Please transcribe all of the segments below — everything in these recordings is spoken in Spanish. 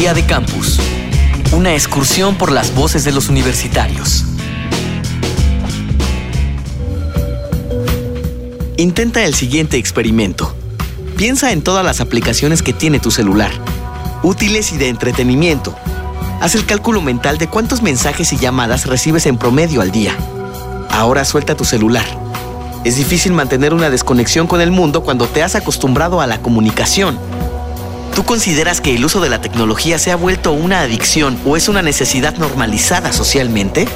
Día de Campus. Una excursión por las voces de los universitarios. Intenta el siguiente experimento. Piensa en todas las aplicaciones que tiene tu celular, útiles y de entretenimiento. Haz el cálculo mental de cuántos mensajes y llamadas recibes en promedio al día. Ahora suelta tu celular. Es difícil mantener una desconexión con el mundo cuando te has acostumbrado a la comunicación. ¿Tú consideras que el uso de la tecnología se ha vuelto una adicción o es una necesidad normalizada socialmente?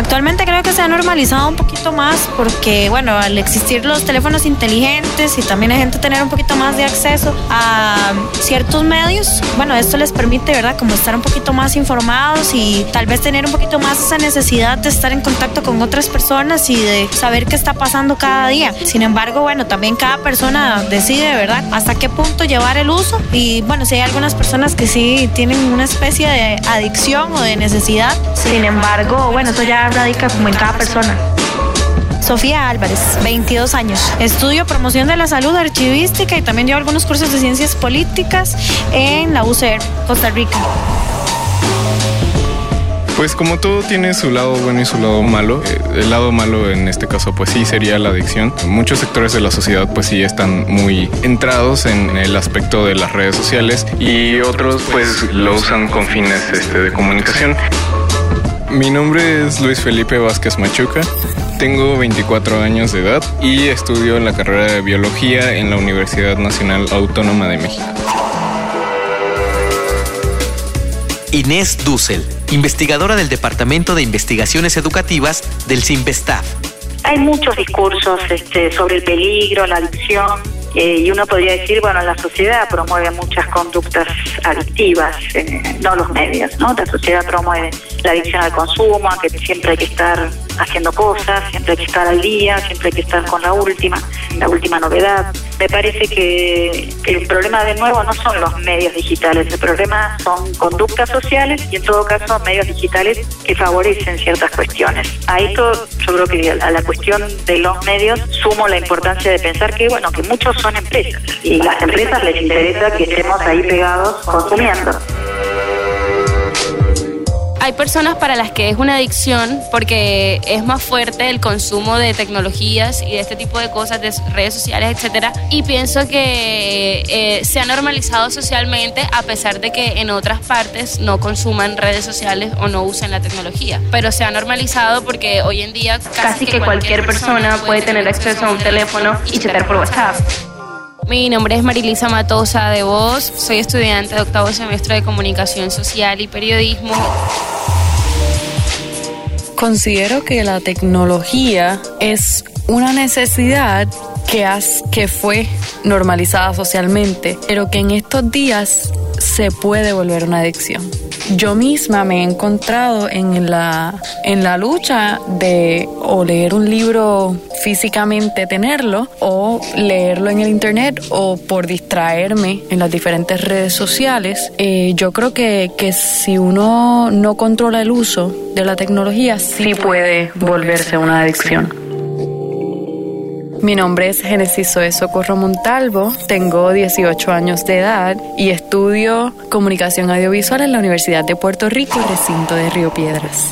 Actualmente creo que se ha normalizado un poquito más porque, bueno, al existir los teléfonos inteligentes y también hay gente tener un poquito más de acceso a ciertos medios, bueno, esto les permite, ¿verdad?, como estar un poquito más informados y tal vez tener un poquito más esa necesidad de estar en contacto con otras personas y de saber qué está pasando cada día. Sin embargo, bueno, también cada persona decide, ¿verdad?, hasta qué punto llevar el uso y, bueno, si hay algunas personas que sí tienen una especie de adicción o de necesidad, sin embargo, bueno, eso ya radica como en cada persona. Sofía Álvarez, 22 años. Estudio promoción de la salud archivística y también llevo algunos cursos de ciencias políticas en la UCR, Costa Rica. Pues como todo tiene su lado bueno y su lado malo, eh, el lado malo en este caso pues sí sería la adicción. Muchos sectores de la sociedad pues sí están muy entrados en el aspecto de las redes sociales y otros pues lo usan con fines este, de comunicación. Mi nombre es Luis Felipe Vázquez Machuca. Tengo 24 años de edad y estudio en la carrera de biología en la Universidad Nacional Autónoma de México. Inés Dussel, investigadora del Departamento de Investigaciones Educativas del CIMBESTAF. Hay muchos discursos este, sobre el peligro, la adicción, eh, y uno podría decir, bueno, la sociedad promueve muchas conductas adictivas, eh, no los medios, ¿no? La sociedad promueve la adicción al consumo, a que siempre hay que estar haciendo cosas, siempre hay que estar al día, siempre hay que estar con la última, la última novedad. Me parece que, el problema de nuevo no son los medios digitales, el problema son conductas sociales y en todo caso medios digitales que favorecen ciertas cuestiones. A esto yo creo que a la cuestión de los medios sumo la importancia de pensar que bueno que muchos son empresas y las empresas les interesa que estemos ahí pegados consumiendo hay personas para las que es una adicción porque es más fuerte el consumo de tecnologías y de este tipo de cosas, de redes sociales, etcétera. Y pienso que eh, se ha normalizado socialmente a pesar de que en otras partes no consuman redes sociales o no usen la tecnología. Pero se ha normalizado porque hoy en día casi, que, cualquier, persona puede tener acceso a un teléfono y chatear por WhatsApp. Mi nombre es Marilisa Matosa de Voz, soy estudiante de octavo semestre de Comunicación Social y Periodismo. Considero que la tecnología es una necesidad que, has, que fue normalizada socialmente, pero que en estos días se puede volver una adicción yo misma me he encontrado en la, en la lucha de o leer un libro físicamente, tenerlo, o leerlo en el internet, o por distraerme en las diferentes redes sociales. Eh, yo creo que, que si uno no controla el uso de la tecnología, sí puede volverse una adicción. Mi nombre es Genesis Zoe Socorro Montalvo, tengo 18 años de edad y estudio comunicación audiovisual en la Universidad de Puerto Rico, recinto de Río Piedras.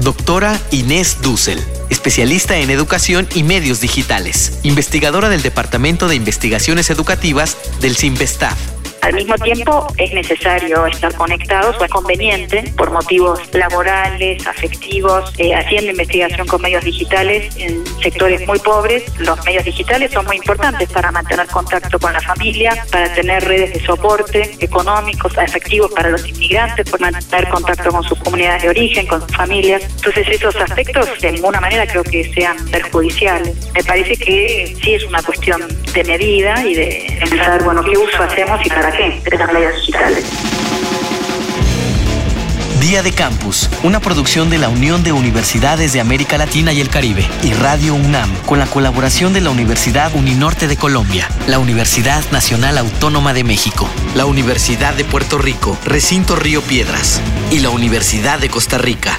Doctora Inés Dussel, especialista en educación y medios digitales, investigadora del Departamento de Investigaciones Educativas del CIMBESTAF al mismo tiempo, es necesario estar conectados o es conveniente por motivos laborales, afectivos, eh, haciendo investigación con medios digitales en sectores muy pobres. Los medios digitales son muy importantes para mantener contacto con la familia, para tener redes de soporte económicos, efectivos para los inmigrantes, por mantener contacto con sus comunidades de origen, con sus familias. Entonces, esos aspectos de ninguna manera creo que sean perjudiciales. Me parece que sí es una cuestión de medida y de pensar, bueno, qué uso hacemos y para Día de Campus, una producción de la Unión de Universidades de América Latina y el Caribe y Radio UNAM, con la colaboración de la Universidad Uninorte de Colombia, la Universidad Nacional Autónoma de México, la Universidad de Puerto Rico, Recinto Río Piedras y la Universidad de Costa Rica.